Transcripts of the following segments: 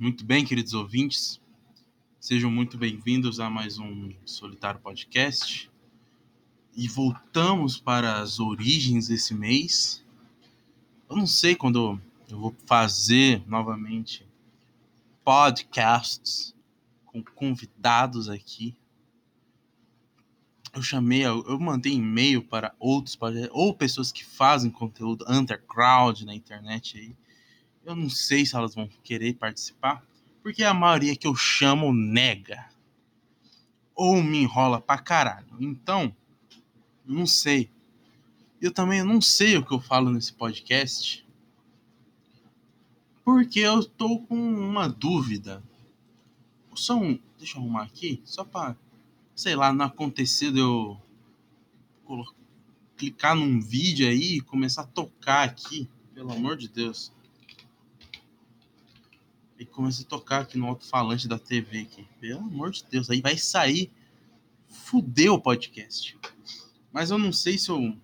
Muito bem, queridos ouvintes. Sejam muito bem-vindos a mais um Solitário Podcast. E voltamos para as origens desse mês. Eu não sei quando eu vou fazer novamente podcasts com convidados aqui. Eu chamei, eu mandei e-mail para outros ou pessoas que fazem conteúdo underground na internet aí eu não sei se elas vão querer participar, porque a maioria que eu chamo nega. Ou me enrola pra caralho. Então, não sei. Eu também não sei o que eu falo nesse podcast. Porque eu tô com uma dúvida. Só um. Deixa eu arrumar aqui, só pra. Sei lá, não acontecer de eu. Clicar num vídeo aí e começar a tocar aqui. Pelo amor de Deus e começa a tocar aqui no alto-falante da TV aqui. Pelo amor de Deus, aí vai sair. Fudeu o podcast. Mas eu não sei se eu.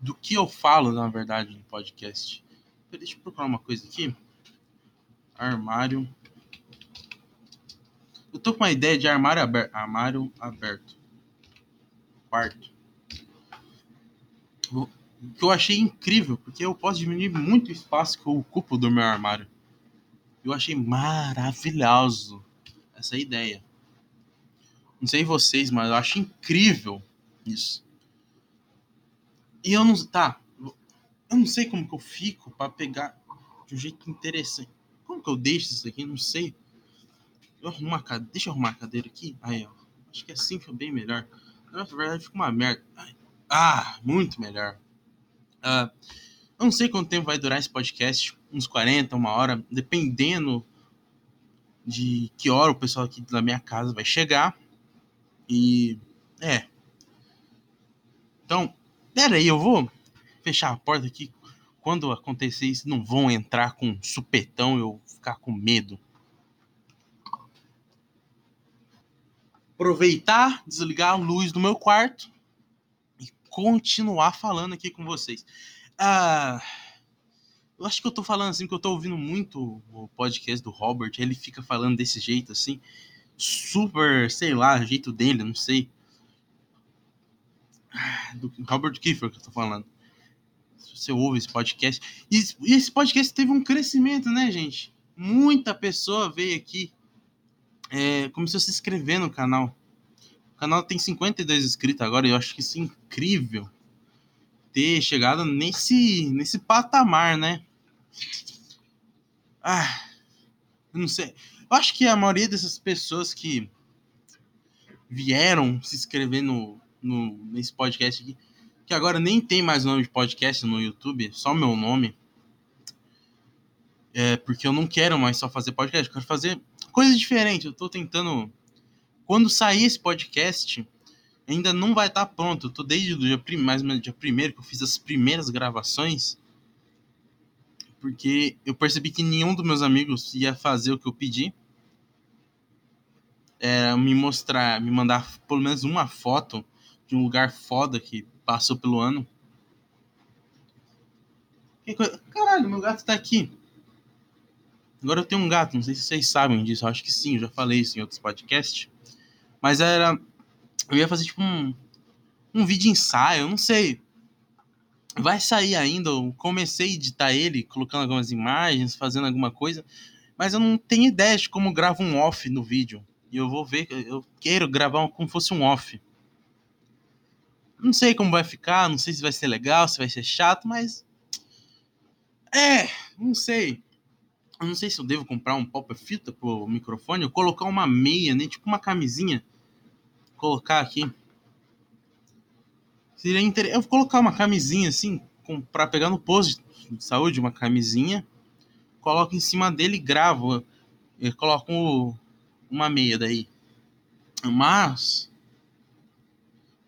Do que eu falo, na verdade, no podcast. Deixa eu procurar uma coisa aqui. Armário. Eu tô com uma ideia de armário aberto. Armário aberto. Quarto. O que eu achei incrível, porque eu posso diminuir muito o espaço que eu ocupo do meu armário. Eu achei maravilhoso essa ideia. Não sei vocês, mas eu acho incrível isso. E eu não. Tá. Eu não sei como que eu fico para pegar de um jeito interessante. Como que eu deixo isso aqui? Não sei. Eu arrumo cadeira. Deixa eu arrumar a cadeira aqui. Aí, ó. Acho que assim fica bem melhor. Na verdade, fica uma merda. Ah, muito melhor. Uh, eu não sei quanto tempo vai durar esse podcast, uns 40, uma hora, dependendo de que hora o pessoal aqui da minha casa vai chegar. E é. Então, pera aí, eu vou fechar a porta aqui. Quando acontecer isso, não vão entrar com supetão, eu ficar com medo. Aproveitar, desligar a luz do meu quarto e continuar falando aqui com vocês. Ah, eu acho que eu tô falando assim, que eu tô ouvindo muito o podcast do Robert, ele fica falando desse jeito assim, super, sei lá, jeito dele, não sei. Ah, do Robert Kiefer que eu tô falando. Você ouve esse podcast. E, esse podcast teve um crescimento, né, gente? Muita pessoa veio aqui. É, começou a se inscrever no canal. O canal tem 52 inscritos agora eu acho que isso é incrível ter chegado nesse, nesse patamar, né? Ah, eu não sei. Eu acho que a maioria dessas pessoas que vieram se inscrever no, no, nesse podcast aqui, que agora nem tem mais nome de podcast no YouTube, só meu nome. É porque eu não quero mais só fazer podcast, eu quero fazer coisas diferentes. Eu tô tentando. Quando sair esse podcast, ainda não vai estar tá pronto. Eu tô desde o dia, mais ou menos dia primeiro que eu fiz as primeiras gravações. Porque eu percebi que nenhum dos meus amigos ia fazer o que eu pedi. Era me mostrar, me mandar pelo menos uma foto de um lugar foda que passou pelo ano. Caralho, meu gato tá aqui. Agora eu tenho um gato, não sei se vocês sabem disso, acho que sim, eu já falei isso em outros podcasts. Mas era eu ia fazer tipo um, um vídeo ensaio, não sei. Vai sair ainda, eu comecei a editar ele, colocando algumas imagens, fazendo alguma coisa, mas eu não tenho ideia de como gravo um off no vídeo. E eu vou ver, eu quero gravar como fosse um off. Não sei como vai ficar, não sei se vai ser legal, se vai ser chato, mas. É, não sei. Eu não sei se eu devo comprar um pop fita pro microfone ou colocar uma meia, né? Tipo uma camisinha colocar aqui. Seria inter... Eu vou colocar uma camisinha assim, com... para pegar no posto de saúde, uma camisinha. Coloco em cima dele e gravo. Eu coloco uma meia daí. Mas.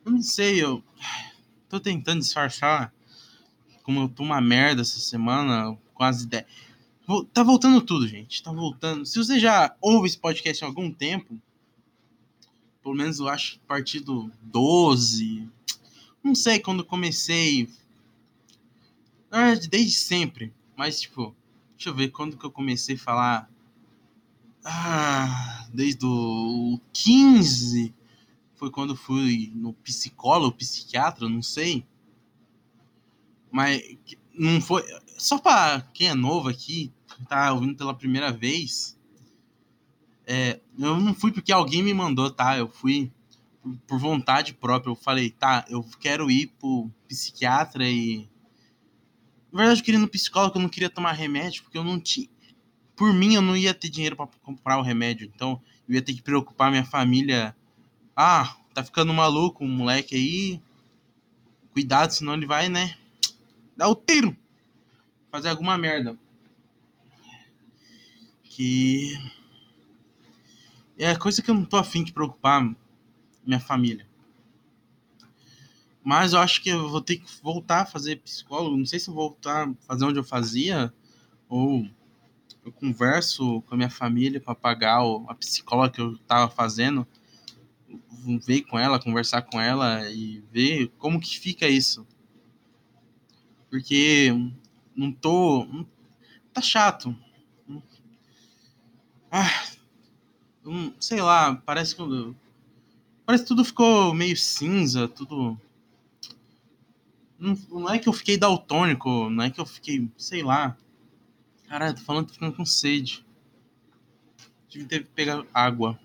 Eu não sei, eu. Tô tentando disfarçar. Como eu tô uma merda essa semana, as ideias. Tá voltando tudo, gente. Tá voltando. Se você já ouve esse podcast há algum tempo, pelo menos eu acho a partir do 12. Não sei quando comecei. Verdade, desde sempre. Mas, tipo, deixa eu ver quando que eu comecei a falar Ah, desde o 15 foi quando fui no psicólogo, psiquiatra, não sei. Mas não foi. Só para quem é novo aqui, tá ouvindo pela primeira vez. É, eu não fui porque alguém me mandou, tá? Eu fui por vontade própria. Eu falei, tá, eu quero ir pro psiquiatra e. Na verdade, eu queria ir no psicólogo, eu não queria tomar remédio, porque eu não tinha. Por mim, eu não ia ter dinheiro para comprar o remédio. Então, eu ia ter que preocupar minha família. Ah, tá ficando maluco um moleque aí. Cuidado, senão ele vai, né? Dar o tiro. Fazer alguma merda. Que. É coisa que eu não tô afim de preocupar minha família. Mas eu acho que eu vou ter que voltar a fazer psicólogo. Não sei se eu vou voltar a fazer onde eu fazia, ou eu converso com a minha família para pagar a psicóloga que eu estava fazendo, ver com ela, conversar com ela e ver como que fica isso. Porque não tô. Tá chato. Ah, sei lá, parece que Parece que tudo ficou meio cinza, tudo. Não, não é que eu fiquei daltônico, não é que eu fiquei, sei lá. Caralho, tô falando, tô ficando com sede. Tive que pegar água.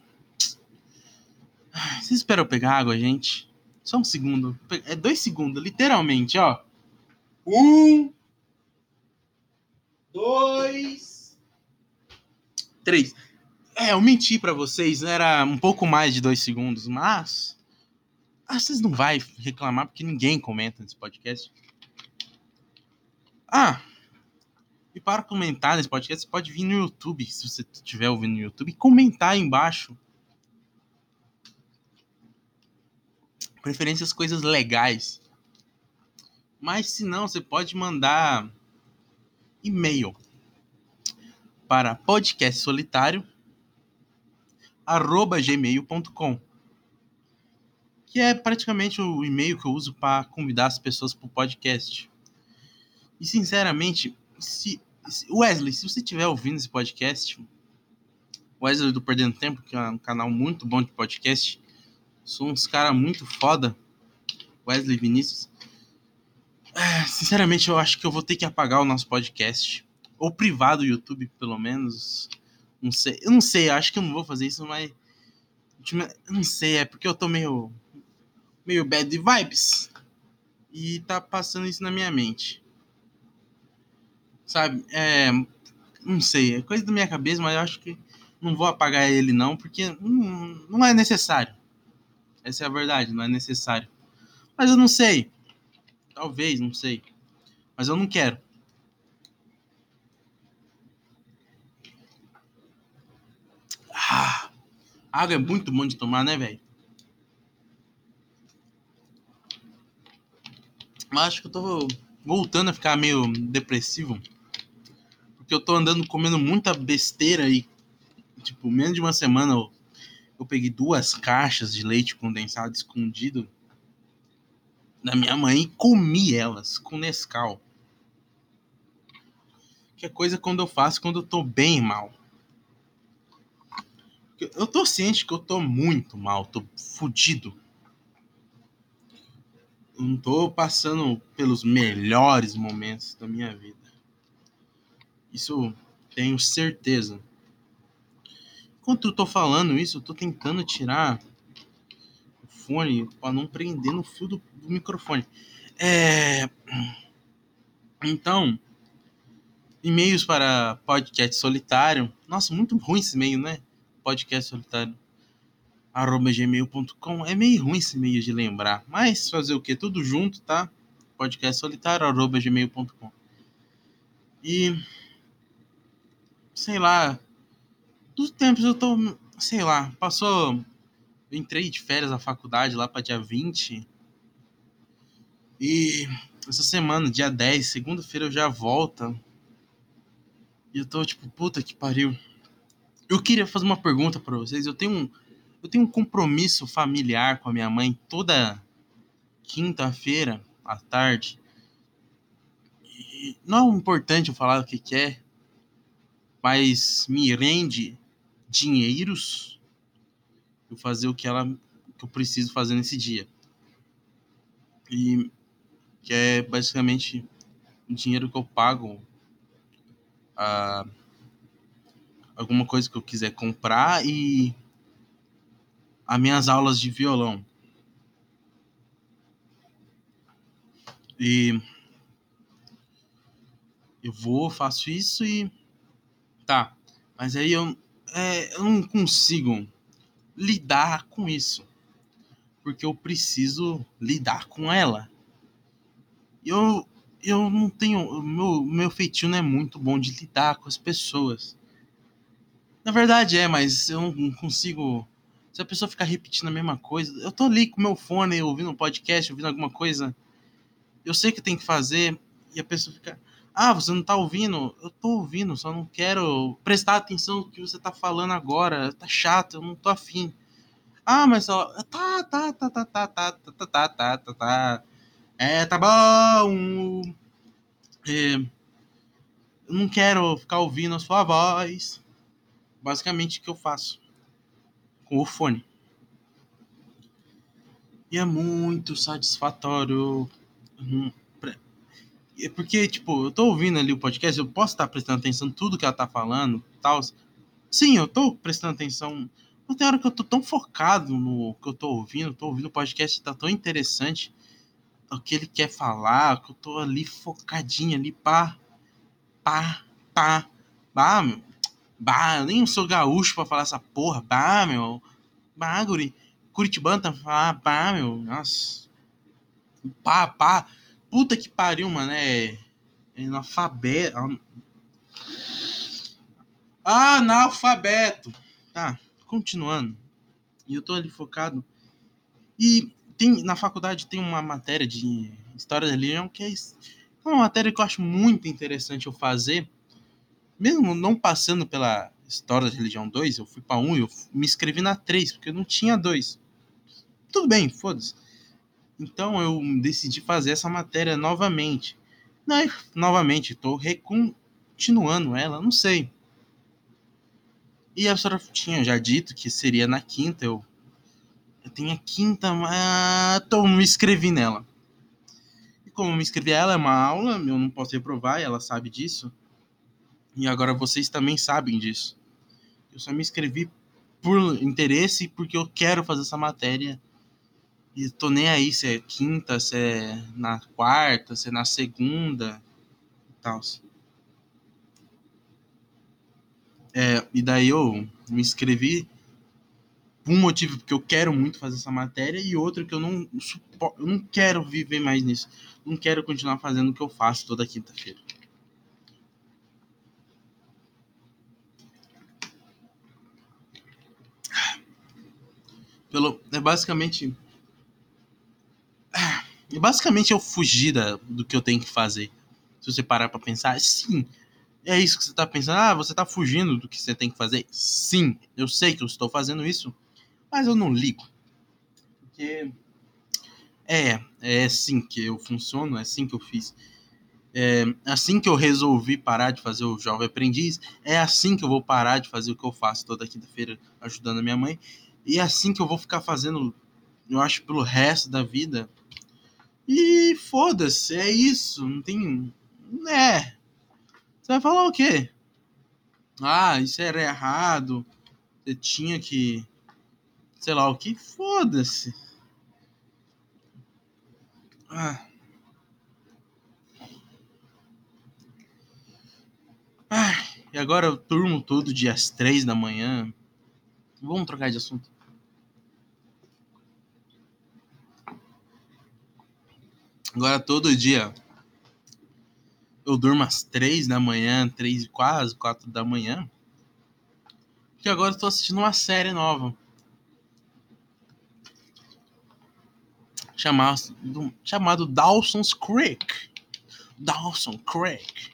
Vocês esperam eu pegar água, gente? Só um segundo. É dois segundos, literalmente, ó. Um. Dois. Três. É, eu menti para vocês, era um pouco mais de dois segundos, mas. Ah, vocês não vai reclamar porque ninguém comenta nesse podcast. Ah, e para comentar nesse podcast, você pode vir no YouTube, se você estiver ouvindo no YouTube, comentar aí embaixo. Preferências coisas legais. Mas se não, você pode mandar e-mail para podcast solitário arroba gmail.com que é praticamente o e-mail que eu uso para convidar as pessoas para o podcast. E sinceramente, se, Wesley, se você estiver ouvindo esse podcast, Wesley do Perdendo Tempo, que é um canal muito bom de podcast, sou uns cara muito foda, Wesley Vinícius. É, sinceramente, eu acho que eu vou ter que apagar o nosso podcast, ou privado do YouTube, pelo menos não sei, eu não sei, acho que eu não vou fazer isso, mas. Não sei, é porque eu tô meio. meio bad vibes. E tá passando isso na minha mente. Sabe? É. Não sei, é coisa da minha cabeça, mas eu acho que não vou apagar ele não, porque não é necessário. Essa é a verdade, não é necessário. Mas eu não sei. Talvez, não sei. Mas eu não quero. Ah, água é muito bom de tomar, né, velho? Mas acho que eu tô voltando a ficar meio depressivo. Porque eu tô andando comendo muita besteira e, tipo, menos de uma semana eu, eu peguei duas caixas de leite condensado escondido da minha mãe e comi elas com Nescau. Que é coisa quando eu faço quando eu tô bem mal. Eu tô ciente que eu tô muito mal, tô fudido. Não tô passando pelos melhores momentos da minha vida. Isso tenho certeza. Enquanto eu tô falando isso, eu tô tentando tirar o fone para não prender no fio do, do microfone. É... Então, e-mails para podcast solitário. Nossa, muito ruim esse e-mail, né? Podcast solitário arroba gmail.com. É meio ruim esse meio de lembrar, mas fazer o que? Tudo junto, tá? Podcast solitário arroba gmail.com. E sei lá, dos tempos eu tô, sei lá, passou. Eu entrei de férias na faculdade lá para dia 20. E essa semana, dia 10, segunda-feira, eu já volto. E eu tô tipo, puta que pariu. Eu queria fazer uma pergunta para vocês. Eu tenho um, eu tenho um compromisso familiar com a minha mãe toda quinta-feira à tarde. E não é importante eu falar o que, é, mas me rende dinheiros, eu fazer o que ela que eu preciso fazer nesse dia. E que é basicamente o dinheiro que eu pago a alguma coisa que eu quiser comprar e as minhas aulas de violão. E eu vou, faço isso e tá. Mas aí eu, é, eu não consigo lidar com isso. Porque eu preciso lidar com ela. Eu, eu não tenho. Meu, meu feitio não é muito bom de lidar com as pessoas. Na verdade é, mas eu não consigo. Se a pessoa ficar repetindo a mesma coisa, eu tô ali com meu fone, ouvindo um podcast, ouvindo alguma coisa. Eu sei que tem que fazer, e a pessoa fica. Ah, você não tá ouvindo? Eu tô ouvindo, só não quero prestar atenção no que você tá falando agora. Tá chato, eu não tô afim. Ah, mas só. Tá, tá, tá, tá, tá, tá, tá, tá, tá, tá, tá. É, tá bom. É, eu não quero ficar ouvindo a sua voz. Basicamente o que eu faço com o fone. E é muito satisfatório. É porque, tipo, eu tô ouvindo ali o podcast, eu posso estar prestando atenção em tudo que ela tá falando, tal. Sim, eu tô prestando atenção. Mas tem hora que eu tô tão focado no que eu tô ouvindo, tô ouvindo o podcast, tá tão interessante o que ele quer falar, que eu tô ali focadinho ali, pá, pá, pá, bah, meu, bah, eu nem sou gaúcho pra falar essa porra, bah, meu, bah, guri, Curitibano tá falando, bah, meu, nossa, pá, pá, Puta que pariu, mano. É. é analfabeto. Analfabeto. Tá, continuando. E eu tô ali focado. E tem, na faculdade tem uma matéria de história da religião que é uma matéria que eu acho muito interessante eu fazer. Mesmo não passando pela história da religião 2, eu fui para 1 um, eu me inscrevi na 3, porque eu não tinha 2. Tudo bem, foda-se. Então eu decidi fazer essa matéria novamente. Não, novamente, estou recontinuando ela, não sei. E a senhora tinha já dito que seria na quinta. Eu, eu tenho a quinta, mas então me inscrevi nela. E como me inscrevi, ela é uma aula, eu não posso reprovar, ela sabe disso. E agora vocês também sabem disso. Eu só me inscrevi por interesse porque eu quero fazer essa matéria e tô nem aí se é quinta, se é na quarta, se é na segunda e tal. É, e daí eu me inscrevi por um motivo porque eu quero muito fazer essa matéria e outro que eu não eu não quero viver mais nisso. Não quero continuar fazendo o que eu faço toda quinta-feira. Pelo, é basicamente e basicamente eu fugir da, do que eu tenho que fazer. Se você parar para pensar, sim, é isso que você tá pensando. Ah, você tá fugindo do que você tem que fazer? Sim, eu sei que eu estou fazendo isso, mas eu não ligo. Porque é, é assim que eu funciono, é assim que eu fiz. É assim que eu resolvi parar de fazer o Jovem Aprendiz, é assim que eu vou parar de fazer o que eu faço toda quinta-feira ajudando a minha mãe, e é assim que eu vou ficar fazendo, eu acho, pelo resto da vida, e foda-se, é isso, não tem. É. Você vai falar o quê? Ah, isso era errado. Você tinha que. Sei lá o que. Foda-se. Ah. Ah, e agora eu turmo todo dia às três da manhã. Vamos trocar de assunto. Agora todo dia eu durmo às três da manhã, três quase, quatro da manhã. Que agora eu tô assistindo uma série nova. Chamado, chamado Dawson's Creek. Dawson Creek.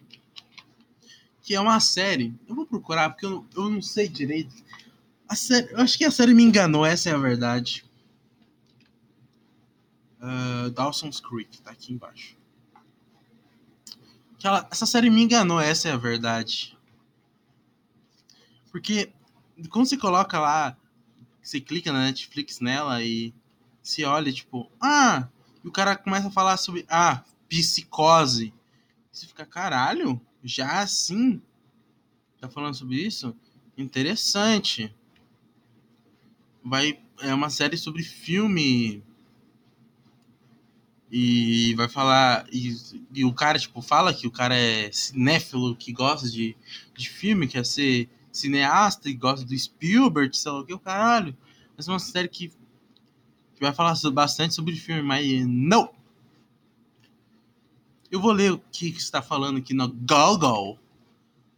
Que é uma série. Eu vou procurar porque eu, eu não sei direito. A série, eu acho que a série me enganou, essa é a verdade. Uh, Dawson's Creek, tá aqui embaixo. Ela, essa série me enganou, essa é a verdade. Porque Quando você coloca lá, você clica na Netflix nela e se olha, tipo, ah, e o cara começa a falar sobre, ah, psicose. Você fica, caralho, já assim? Tá falando sobre isso? Interessante. Vai, é uma série sobre filme e vai falar. E, e, o cara, tipo, fala que o cara é cinéfilo, que gosta de, de filme, quer ser cineasta e gosta do Spielberg, sei lá o que, o caralho. Mas é uma série que, que vai falar bastante sobre filme, mas não! Eu vou ler o que está falando aqui no Google,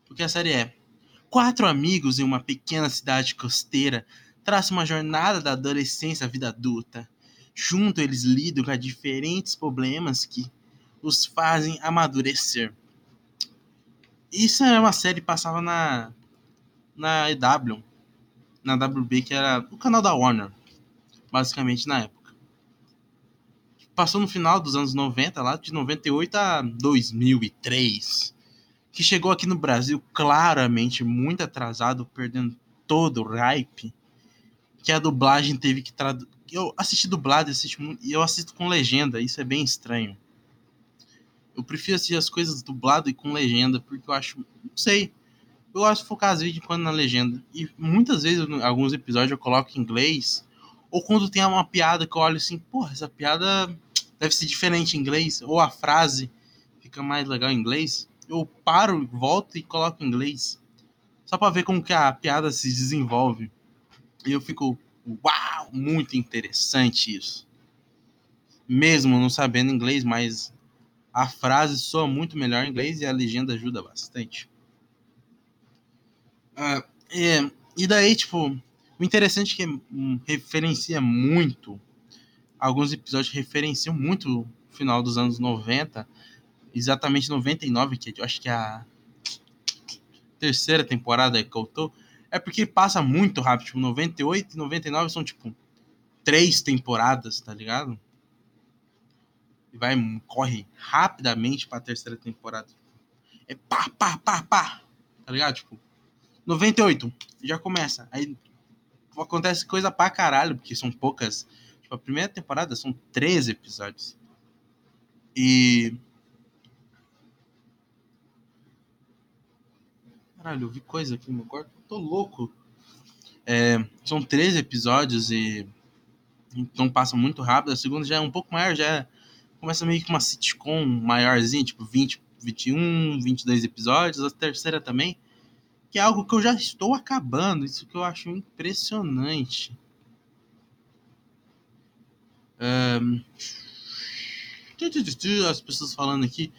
porque a série é Quatro amigos em uma pequena cidade costeira traçam uma jornada da adolescência à vida adulta Junto, eles lidam com diferentes problemas que os fazem amadurecer. Isso é uma série que passava na, na EW, na WB, que era o canal da Warner, basicamente na época. Passou no final dos anos 90, lá de 98 a 2003, que chegou aqui no Brasil claramente muito atrasado, perdendo todo o hype, que a dublagem teve que traduzir eu assisti dublado e eu assisto com legenda, isso é bem estranho. Eu prefiro assistir as coisas dublado e com legenda, porque eu acho, não sei, eu gosto de focar às vezes quando na legenda. E muitas vezes, em alguns episódios, eu coloco em inglês, ou quando tem uma piada que eu olho assim, porra, essa piada deve ser diferente em inglês, ou a frase fica mais legal em inglês, eu paro, volto e coloco em inglês. Só para ver como que a piada se desenvolve. E eu fico, Uau, muito interessante isso. Mesmo não sabendo inglês, mas a frase soa muito melhor em inglês e a legenda ajuda bastante. Uh, é, e daí, tipo, o interessante é que hum, referencia muito, alguns episódios referenciam muito o final dos anos 90, exatamente 99, que eu acho que é a terceira temporada que eu tô, é porque passa muito rápido. Tipo, 98 e 99 são, tipo, três temporadas, tá ligado? E vai, corre rapidamente pra terceira temporada. É pá, pá, pá, pá. Tá ligado? Tipo, 98, já começa. Aí acontece coisa pra caralho, porque são poucas. Tipo, a primeira temporada são 13 episódios. E Caralho, eu vi coisa aqui no meu quarto. Tô louco. É, são 13 episódios e. Então passa muito rápido. A segunda já é um pouco maior, já é, começa meio que uma sitcom maiorzinha, tipo 20, 21, 22 episódios. A terceira também, que é algo que eu já estou acabando. Isso que eu acho impressionante. Um, as pessoas falando aqui.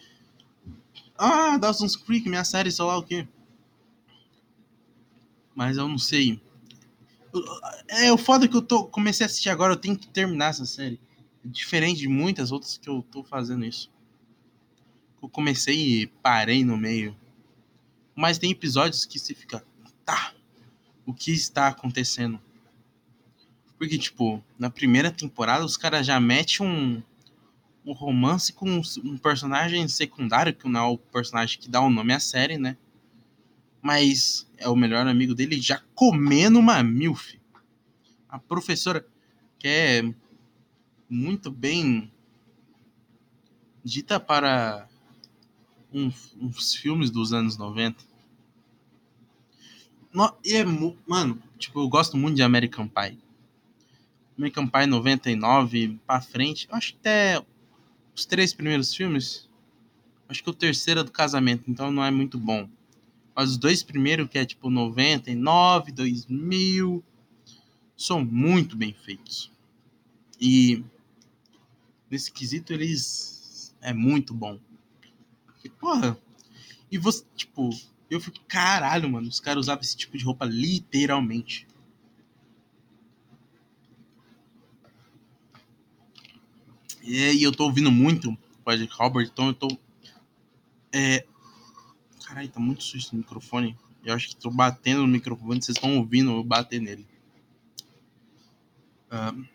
Ah, Dawson's Creek, minha série, sei lá o que mas eu não sei. É o foda que eu tô, comecei a assistir agora, eu tenho que terminar essa série. Diferente de muitas outras que eu tô fazendo isso. Eu comecei e parei no meio. Mas tem episódios que você fica, tá, o que está acontecendo? Porque, tipo, na primeira temporada os caras já metem um, um romance com um personagem secundário, que não é o personagem que dá o nome à série, né? Mas é o melhor amigo dele já comendo uma milf. A professora, que é muito bem dita para um, uns filmes dos anos 90. No, e é, mano, tipo, eu gosto muito de American Pie. American Pie 99 para frente, eu acho que até os três primeiros filmes, acho que o terceiro é do casamento, então não é muito bom. Mas os dois primeiros, que é tipo 99, 2000, são muito bem feitos. E nesse quesito eles é muito bom. E, porra, e você, tipo, eu fico, caralho, mano, os caras usavam esse tipo de roupa literalmente. E, e eu tô ouvindo muito o Robert, então eu tô é, Caralho, tá muito susto no microfone. Eu acho que tô batendo no microfone, vocês estão ouvindo eu bater nele. Uh,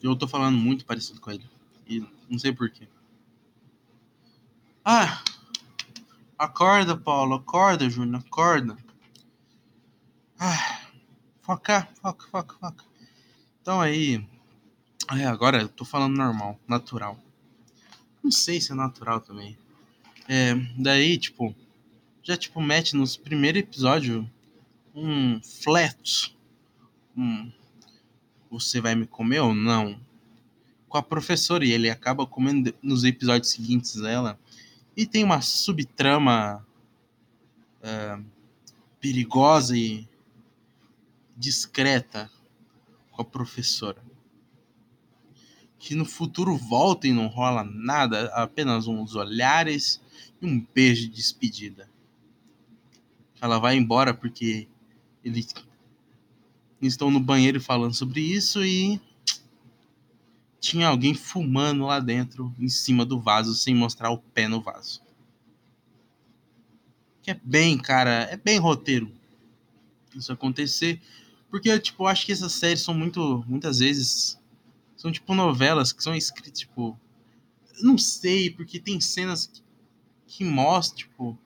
eu tô falando muito parecido com ele. E não sei porquê. Ah! Acorda, Paulo. Acorda, Júnior. Acorda. Ah, Foca, foca, foca, foca. Então aí. É, agora eu tô falando normal, natural. Não sei se é natural também. É, daí, tipo, já tipo mete nos primeiros episódios um flat. Um, você vai me comer ou não? Com a professora e ele acaba comendo nos episódios seguintes dela. E tem uma subtrama é, perigosa e discreta com a professora. Que no futuro volta e não rola nada, apenas uns olhares e um beijo de despedida. Ela vai embora porque eles estão no banheiro falando sobre isso e tinha alguém fumando lá dentro, em cima do vaso, sem mostrar o pé no vaso. Que é bem, cara, é bem roteiro isso acontecer. Porque, tipo, eu acho que essas séries são muito. Muitas vezes. São tipo novelas que são escritas, tipo. Não sei, porque tem cenas que, que mostram, tipo.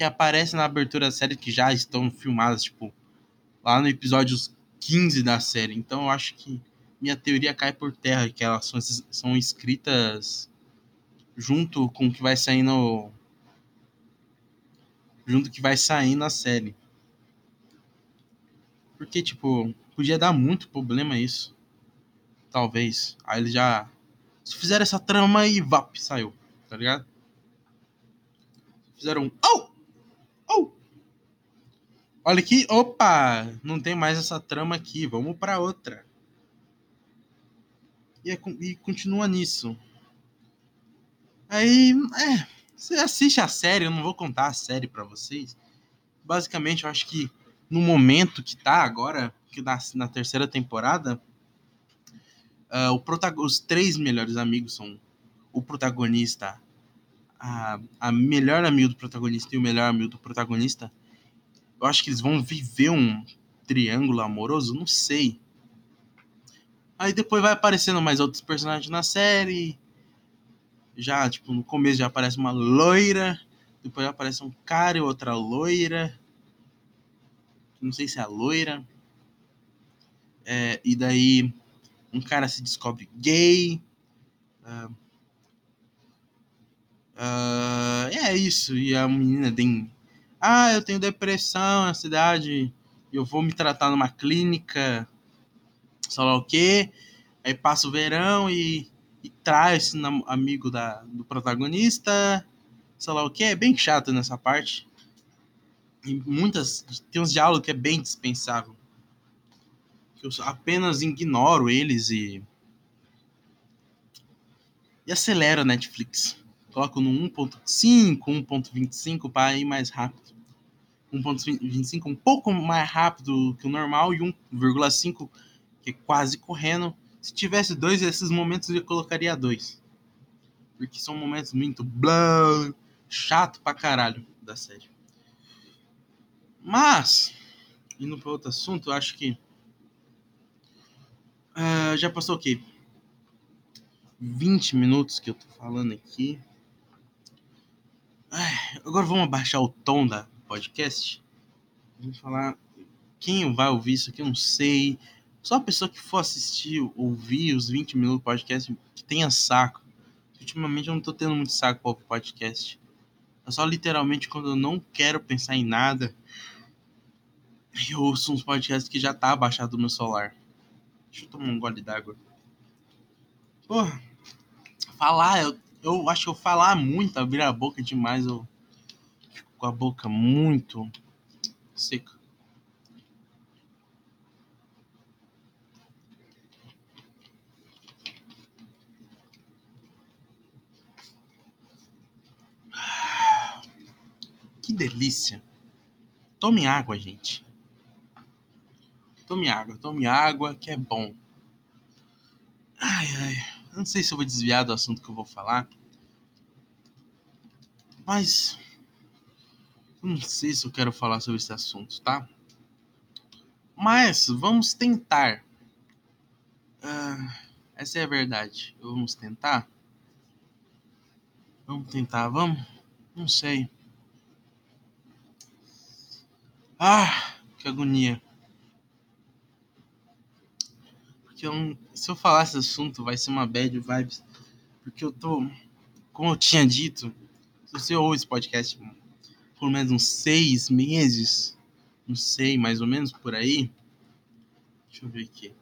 Que aparecem na abertura da série que já estão filmadas, tipo. Lá no episódio 15 da série. Então eu acho que minha teoria cai por terra, que elas são, são escritas junto com o que vai sair no. Junto que vai sair na série. Porque, tipo, podia dar muito problema isso. Talvez. Aí eles já. Se fizeram essa trama e vap, saiu. Tá ligado? Fizeram um. Oh! Olha aqui. Opa! Não tem mais essa trama aqui. Vamos pra outra. E, é, e continua nisso. Aí. É. Você assiste a série, eu não vou contar a série para vocês. Basicamente, eu acho que no momento que tá agora, que na, na terceira temporada, uh, o os três melhores amigos são o protagonista, a, a melhor amigo do protagonista e o melhor amigo do protagonista. Eu acho que eles vão viver um triângulo amoroso, não sei. Aí depois vai aparecendo mais outros personagens na série. Já, tipo, no começo já aparece uma loira. Depois aparece um cara e outra loira não sei se é a loira. É, e daí um cara se descobre gay. Uh, uh, é isso. E a menina tem. Ah, eu tenho depressão na cidade. Eu vou me tratar numa clínica. Sei lá o quê. Aí passa o verão e, e traz amigo da, do protagonista. Sei lá o quê. É bem chato nessa parte. E muitas. Tem uns diálogos que é bem dispensável. Que eu apenas ignoro eles e. E acelero a Netflix. Coloco no 1.5, 1.25 para ir mais rápido. 1.25 um pouco mais rápido que o normal e 1,5 que é quase correndo. Se tivesse dois desses momentos, eu colocaria dois. Porque são momentos muito blá, chato pra caralho da série. Mas, indo para outro assunto, eu acho que. Uh, já passou o quê? 20 minutos que eu tô falando aqui. Ai, agora vamos abaixar o tom da podcast. Vamos falar. Quem vai ouvir isso aqui, eu não sei. Só a pessoa que for assistir, ouvir os 20 minutos do podcast, que tenha saco. Ultimamente eu não tô tendo muito saco para ouvir podcast. É só literalmente quando eu não quero pensar em nada eu ouço uns podcasts que já tá abaixado no meu celular. Deixa eu tomar um gole d'água. Porra, falar, eu, eu acho que eu falar muito, abrir a boca demais, eu com a boca muito seca. Que delícia. Tome água, gente. Tome água, tome água, que é bom. Ai, ai. Não sei se eu vou desviar do assunto que eu vou falar. Mas. Não sei se eu quero falar sobre esse assunto, tá? Mas vamos tentar. Uh, essa é a verdade. Vamos tentar? Vamos tentar, vamos? Não sei. Ah, que agonia. que eu se eu falar esse assunto vai ser uma bad vibes, porque eu tô, como eu tinha dito, se você ouve esse podcast por menos uns seis meses, não sei, mais ou menos por aí, deixa eu ver aqui.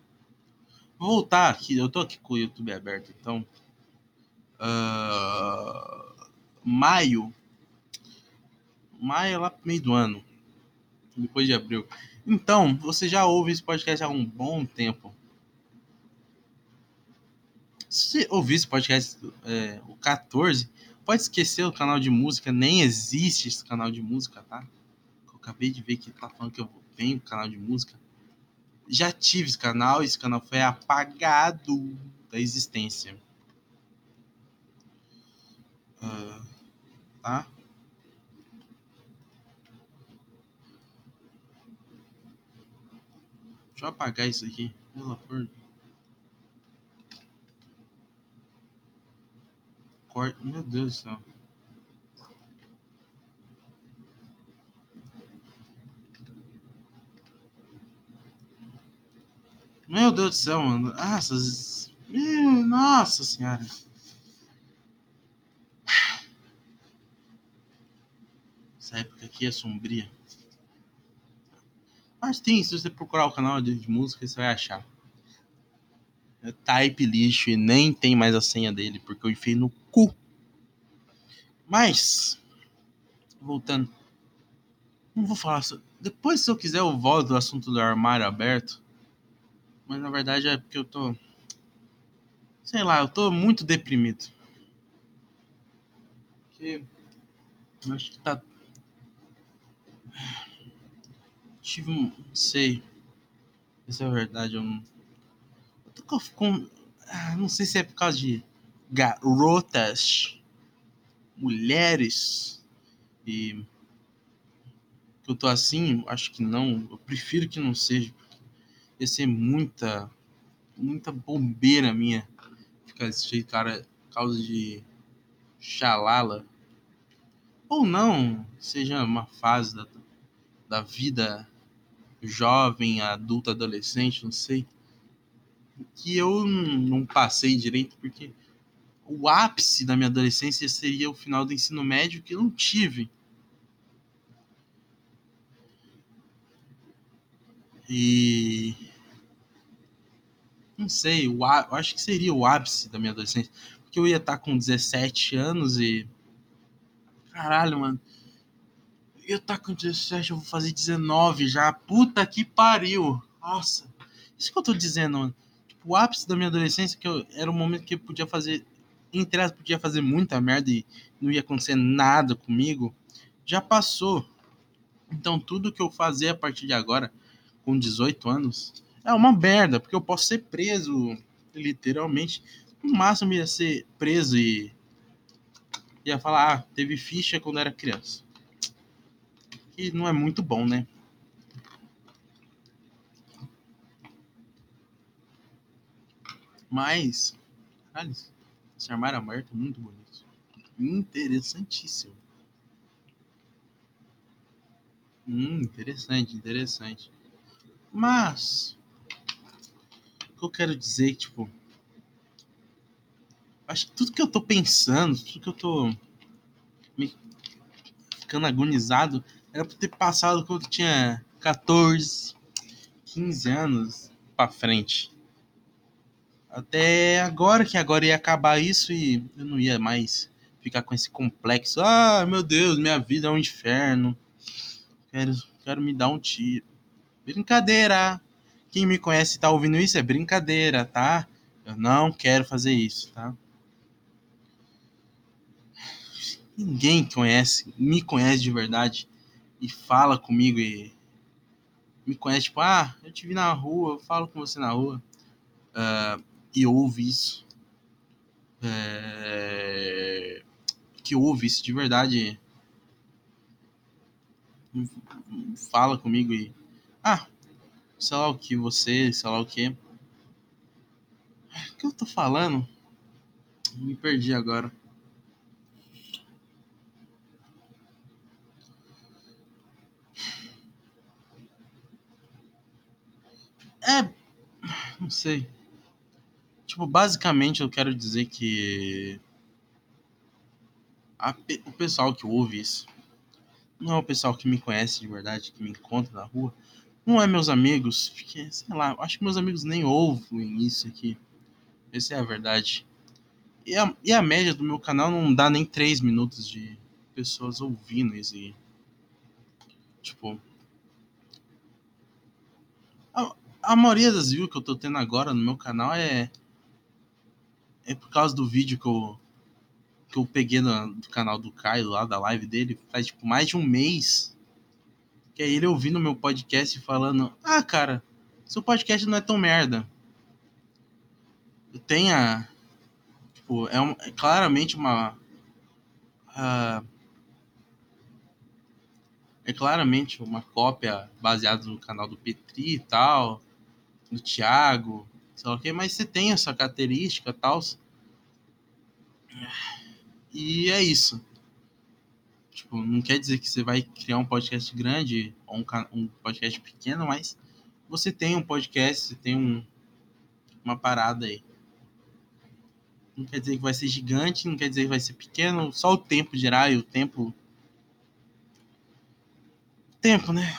Vou voltar aqui, eu tô aqui com o YouTube aberto, então. Uh, maio. Maio é lá pro meio do ano. Depois de abril. Então, você já ouve esse podcast há um bom tempo. Se você ouvir esse podcast, é, o 14, pode esquecer o canal de música, nem existe esse canal de música, tá? Eu acabei de ver que tá falando que eu tenho canal de música já tive esse canal, esse canal foi apagado da existência. Uh, tá? Deixa eu apagar isso aqui. Pelo amor de Meu Deus do céu. Meu Deus do céu, mano. Nossa, nossa senhora. Essa época aqui é sombria. Mas tem, se você procurar o canal de, de música, você vai achar. É type lixo e nem tem mais a senha dele, porque eu enfiei no cu. Mas, voltando. Não vou falar. Depois, se eu quiser, eu volto do assunto do armário aberto. Mas na verdade é porque eu tô. Sei lá, eu tô muito deprimido. Eu acho que tá. Tive um. Não sei. Essa é verdade. Eu não. Eu tô com. Ah, não sei se é por causa de garotas, mulheres e eu tô assim, acho que não. Eu prefiro que não seja ia ser muita, muita bombeira minha ficar desse jeito, cara, causa de xalala. Ou não, seja uma fase da, da vida jovem, adulta, adolescente, não sei. Que eu não passei direito, porque o ápice da minha adolescência seria o final do ensino médio que eu não tive. E não sei, eu acho que seria o ápice da minha adolescência. Porque eu ia estar com 17 anos e. Caralho, mano. Eu ia estar com 17, eu vou fazer 19 já. Puta que pariu. Nossa. Isso que eu tô dizendo, mano. Tipo, o ápice da minha adolescência, que eu, era o momento que eu podia fazer. Entre as, podia fazer muita merda e não ia acontecer nada comigo. Já passou. Então, tudo que eu fazer a partir de agora, com 18 anos, é uma merda, porque eu posso ser preso, literalmente. No máximo ia ser preso e ia falar, ah, teve ficha quando era criança. Que não é muito bom, né? Mas, esse armário aberto é muito bonito. Interessantíssimo. Hum, interessante, interessante. Mas, que eu quero dizer, tipo. Acho que tudo que eu tô pensando, tudo que eu tô me ficando agonizado, era por ter passado quando eu tinha 14, 15 anos pra frente. Até agora, que agora ia acabar isso e eu não ia mais ficar com esse complexo. Ah, meu Deus, minha vida é um inferno. Quero, quero me dar um tiro. Brincadeira. Quem me conhece e tá ouvindo isso é brincadeira, tá? Eu não quero fazer isso, tá? Ninguém conhece, me conhece de verdade e fala comigo e me conhece, tipo, ah, eu te vi na rua, eu falo com você na rua uh, e ouve isso. É... Que ouve isso de verdade. Fala comigo e. Ah, sei lá o que, você, sei lá o que. O que eu tô falando? Me perdi agora. É. Não sei. Tipo, basicamente eu quero dizer que a, o pessoal que ouve isso não é o pessoal que me conhece de verdade, que me encontra na rua, não é meus amigos, porque, sei lá, acho que meus amigos nem ouvem isso aqui. Essa é a verdade. E a, e a média do meu canal não dá nem 3 minutos de pessoas ouvindo isso. Tipo. A, a maioria das views que eu tô tendo agora no meu canal é. É por causa do vídeo que eu. Que eu peguei no, do canal do Caio lá, da live dele, faz tipo mais de um mês. Que é ele ouvindo meu podcast falando: Ah, cara, seu podcast não é tão merda. Tem a. Tipo, é, um, é claramente uma. É claramente uma cópia baseada no canal do Petri e tal, do Thiago, mas você tem essa característica tal. E é isso. Tipo, não quer dizer que você vai criar um podcast grande ou um, um podcast pequeno, mas você tem um podcast, você tem um, uma parada aí. Não quer dizer que vai ser gigante, não quer dizer que vai ser pequeno, só o tempo gerar e o tempo tempo, né?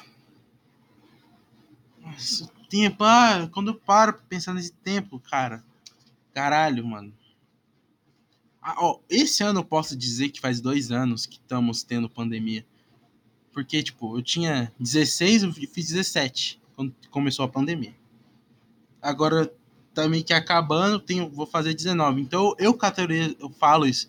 Nossa, tempo. Ah, quando eu paro pra pensar nesse tempo, cara. Caralho, mano. Ah, ó, esse ano eu posso dizer que faz dois anos que estamos tendo pandemia. Porque, tipo, eu tinha 16 e fiz 17 quando começou a pandemia. Agora tá meio que acabando, tenho, vou fazer 19. Então eu categorizo, eu falo isso.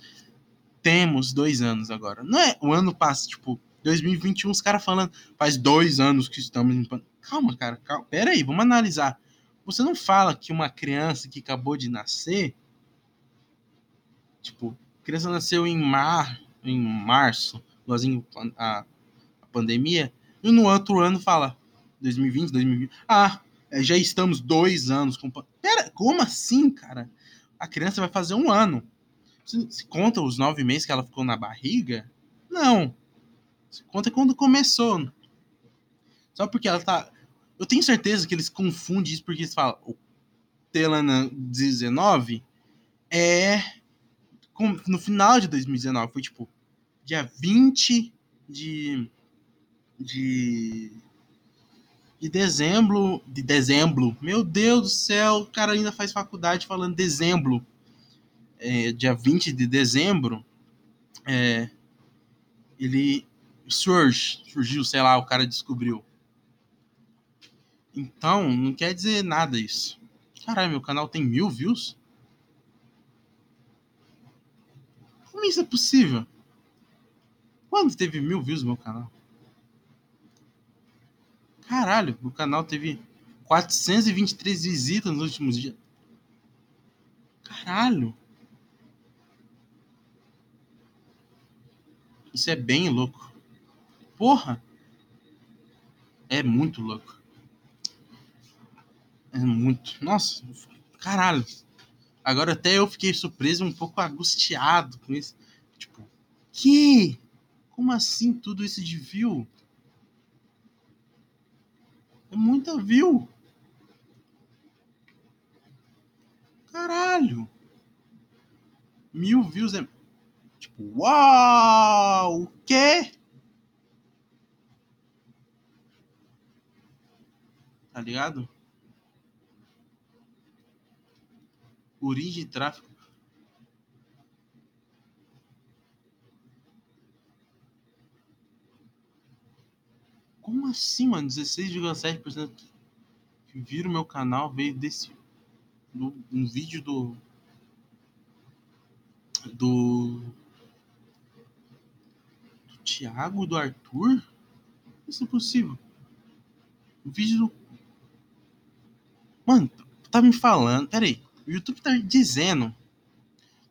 Temos dois anos agora. Não é o ano passa, tipo, 2021, os caras falando, faz dois anos que estamos em pandemia. Calma, cara, calma. Pera aí, vamos analisar. Você não fala que uma criança que acabou de nascer, tipo, criança nasceu em, mar, em março, igualzinho a, a pandemia, e no outro ano fala, 2020, 2020, ah, é, já estamos dois anos com. Pera, como assim, cara? A criança vai fazer um ano. Você, você conta os nove meses que ela ficou na barriga? Não. Conta quando começou. Só porque ela tá. Eu tenho certeza que eles confundem isso porque eles falam. O Telana 19 é. No final de 2019. Foi tipo. Dia 20 de. De. De dezembro. De dezembro. Meu Deus do céu. O cara ainda faz faculdade falando dezembro. É, dia 20 de dezembro. É, ele surge, surgiu, sei lá, o cara descobriu. Então, não quer dizer nada isso. Caralho, meu canal tem mil views? Como isso é possível? Quando teve mil views no meu canal? Caralho, meu canal teve 423 visitas nos últimos dias. Caralho. Isso é bem louco. Porra! É muito louco. É muito. Nossa, caralho. Agora até eu fiquei surpreso, um pouco angustiado com isso. Tipo, que? Como assim tudo isso de view? É muita view. Caralho. Mil views é. Tipo, uau! O quê? Tá ligado? Origem de tráfego. Como assim, mano? 16,7% que viram meu canal veio desse. Do, um vídeo do. Do. Do Thiago do Arthur? Isso é possível. O vídeo do Mano, tá me falando. Pera aí. O YouTube tá dizendo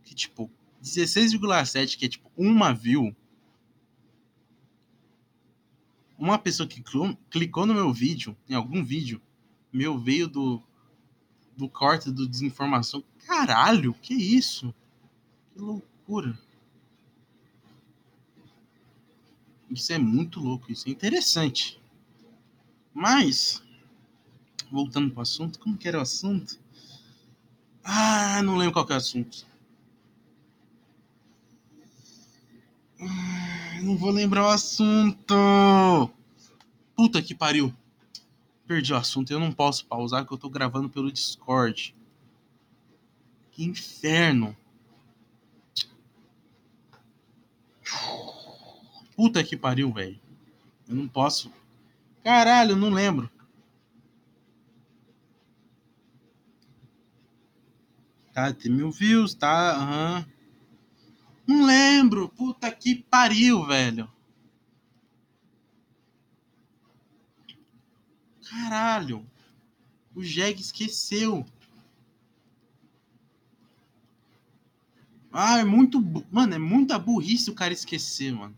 que, tipo, 16,7, que é tipo uma view. Uma pessoa que clicou no meu vídeo, em algum vídeo, meu veio do, do corte do desinformação. Caralho, que isso? Que loucura. Isso é muito louco, isso é interessante. Mas voltando para o assunto, como que era o assunto? Ah, não lembro qual é o assunto. Ah, não vou lembrar o assunto. Puta que pariu. Perdi o assunto. Eu não posso pausar que eu tô gravando pelo Discord. Que inferno. Puta que pariu, velho. Eu não posso. Caralho, não lembro. Tá, tem mil views, tá? Aham. Não lembro. Puta que pariu, velho. Caralho. O Jeg esqueceu. Ah, é muito. Mano, é muita burrice o cara esquecer, mano.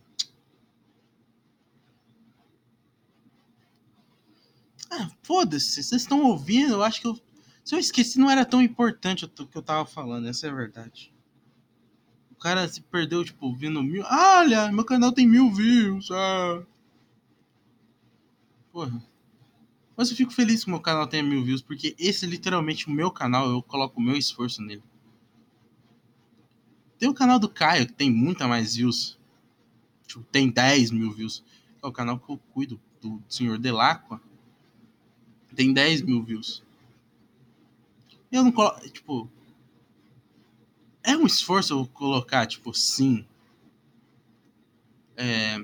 Ah, foda-se. Vocês estão ouvindo? Eu acho que eu. Se eu esqueci, não era tão importante o que eu tava falando. Essa é a verdade. O cara se perdeu, tipo, ouvindo mil. Ah, olha, meu canal tem mil views. Ah. Porra. Mas eu fico feliz que meu canal tenha mil views, porque esse é literalmente o meu canal. Eu coloco o meu esforço nele. Tem o canal do Caio, que tem muita mais views. Tipo, tem 10 mil views. É o canal que eu cuido, do senhor Delacqua. Tem 10 mil views. Eu não coloco. Tipo. É um esforço eu colocar, tipo, sim. É.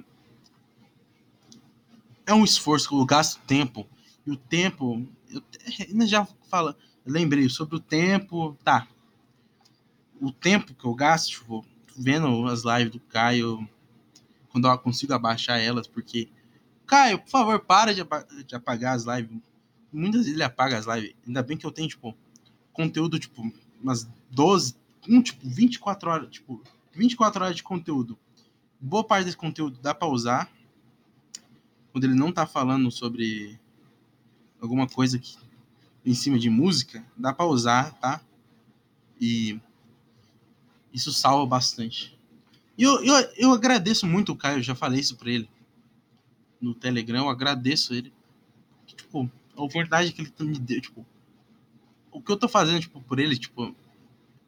É um esforço que eu gasto tempo. E o tempo. Eu ainda já fala. Lembrei sobre o tempo. Tá o tempo que eu gasto, tipo, vendo as lives do Caio, quando eu consigo abaixar elas, porque. Caio, por favor, para de, de apagar as lives. Muitas vezes ele apaga as lives. Ainda bem que eu tenho, tipo, conteúdo, tipo, umas 12, um, tipo, 24 horas, tipo, 24 horas de conteúdo. Boa parte desse conteúdo dá para usar. Quando ele não tá falando sobre alguma coisa que, em cima de música, dá para usar, tá? E isso salva bastante. E eu, eu, eu agradeço muito o Caio, já falei isso pra ele no Telegram, eu agradeço ele. Tipo, a oportunidade que ele me deu, tipo, o que eu tô fazendo, tipo, por ele, tipo,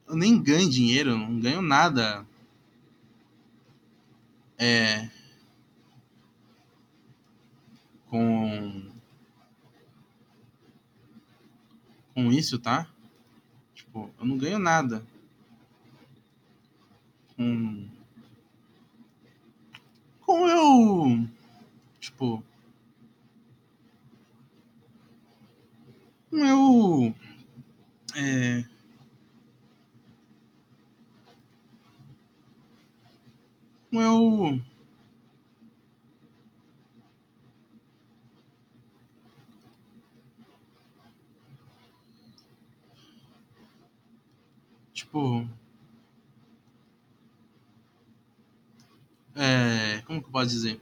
eu nem ganho dinheiro, não ganho nada. É. Com. Com isso, tá? Tipo, eu não ganho nada com. Com eu. Tipo. Com eu. É. Eu. Tipo. É, como que eu posso dizer?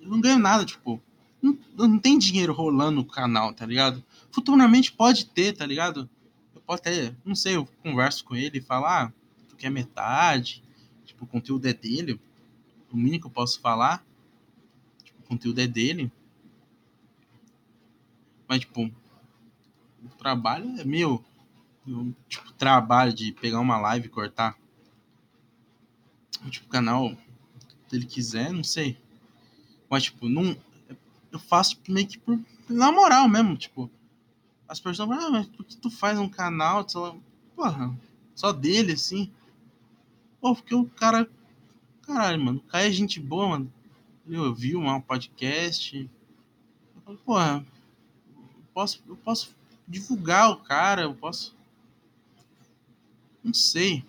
Eu não ganho nada, tipo. Não, não tem dinheiro rolando no canal, tá ligado? Futuramente pode ter, tá ligado? Posso até, não sei, eu converso com ele e falo, ah, tu quer metade? Tipo, o conteúdo é dele. O mínimo que eu posso falar, tipo, o conteúdo é dele. Mas, tipo, o trabalho é meu. Eu, tipo, trabalho de pegar uma live e cortar. Tipo, o canal se ele quiser, não sei. Mas, tipo, não. Eu faço meio que por. Na moral mesmo, tipo. As pessoas falam, ah, mas por que tu faz um canal? Porra, só dele, assim. Pô, porque o cara. Caralho, mano, o é gente boa, mano. Ele ouviu um podcast. Eu falo, porra, eu posso, eu posso divulgar o cara, eu posso. Não sei.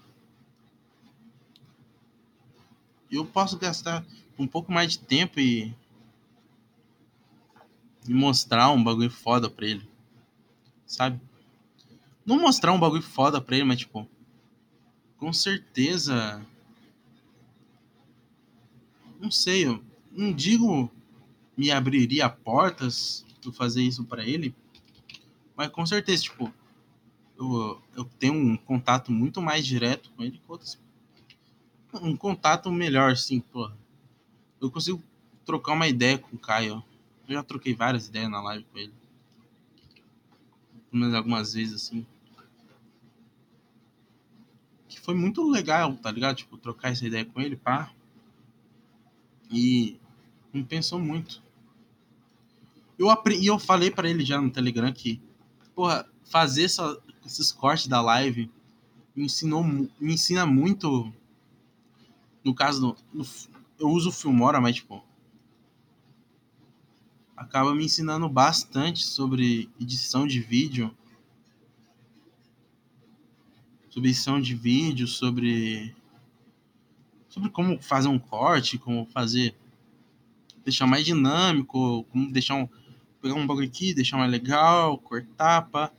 eu posso gastar um pouco mais de tempo e, e mostrar um bagulho foda pra ele. Sabe? Não mostrar um bagulho foda pra ele, mas tipo, com certeza. Não sei, eu não digo me abriria portas tu fazer isso para ele, mas com certeza, tipo, eu, eu tenho um contato muito mais direto com ele que um contato melhor, assim, pô. Eu consigo trocar uma ideia com o Caio. Eu já troquei várias ideias na live com ele. Pelo menos algumas vezes, assim. foi muito legal, tá ligado? Tipo, trocar essa ideia com ele, pá. E me pensou muito. Eu aprendi, eu falei para ele já no Telegram que, porra, fazer esses cortes da live me ensinou, me ensina muito. No caso do, eu uso o Filmora, mas tipo acaba me ensinando bastante sobre edição de vídeo, sobre edição de vídeo, sobre sobre como fazer um corte, como fazer deixar mais dinâmico, como deixar um pegar um bagulho aqui, deixar mais legal, cortar, pá.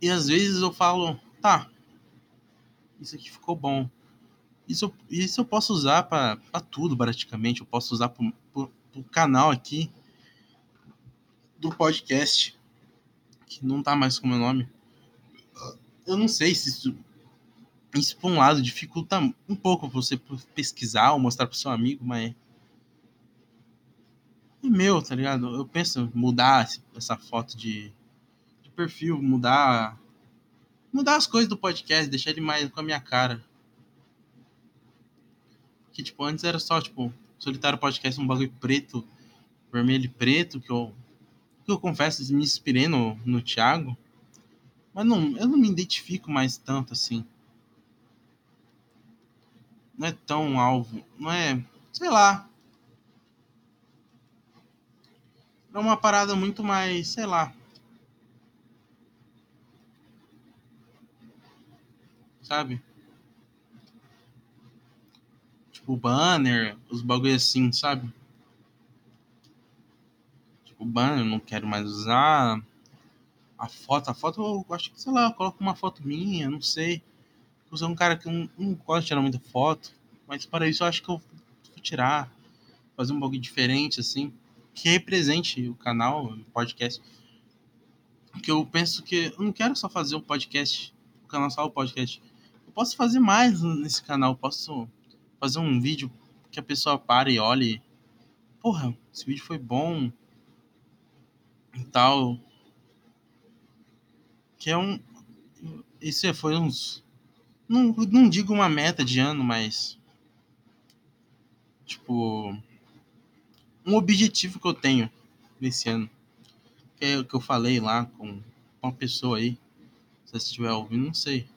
E às vezes eu falo, tá, isso aqui ficou bom. Isso, isso eu posso usar para tudo, praticamente. Eu posso usar para o canal aqui do podcast, que não tá mais com o meu nome. Eu não sei se isso, isso por um lado dificulta um pouco você pesquisar ou mostrar pro seu amigo, mas é meu, tá ligado? Eu penso mudar essa foto de, de perfil, mudar mudar as coisas do podcast, deixar ele mais com a minha cara. Que tipo, antes era só tipo Solitário Podcast um bagulho preto, vermelho e preto, que eu, que eu confesso, me inspirei no, no Thiago. Mas não, eu não me identifico mais tanto assim. Não é tão alvo, não é, sei lá, é uma parada muito mais, sei lá. Sabe? Tipo, banner, os bagulho assim, sabe? Tipo, banner, não quero mais usar. A foto, a foto, eu acho que, sei lá, eu coloco uma foto minha, não sei. Eu sou um cara que não, não gosta de tirar muita foto. Mas para isso eu acho que eu vou tirar. Fazer um bagulho diferente, assim que represente o canal, o podcast. Porque eu penso que eu não quero só fazer um podcast, o canal só o podcast. Eu posso fazer mais nesse canal, posso fazer um vídeo que a pessoa pare e olhe. Porra, esse vídeo foi bom. E tal. Que é um. Isso foi uns. Não, não digo uma meta de ano, mas. Tipo um objetivo que eu tenho nesse ano. Que é o que eu falei lá com uma pessoa aí. Se você estiver ouvindo, não sei.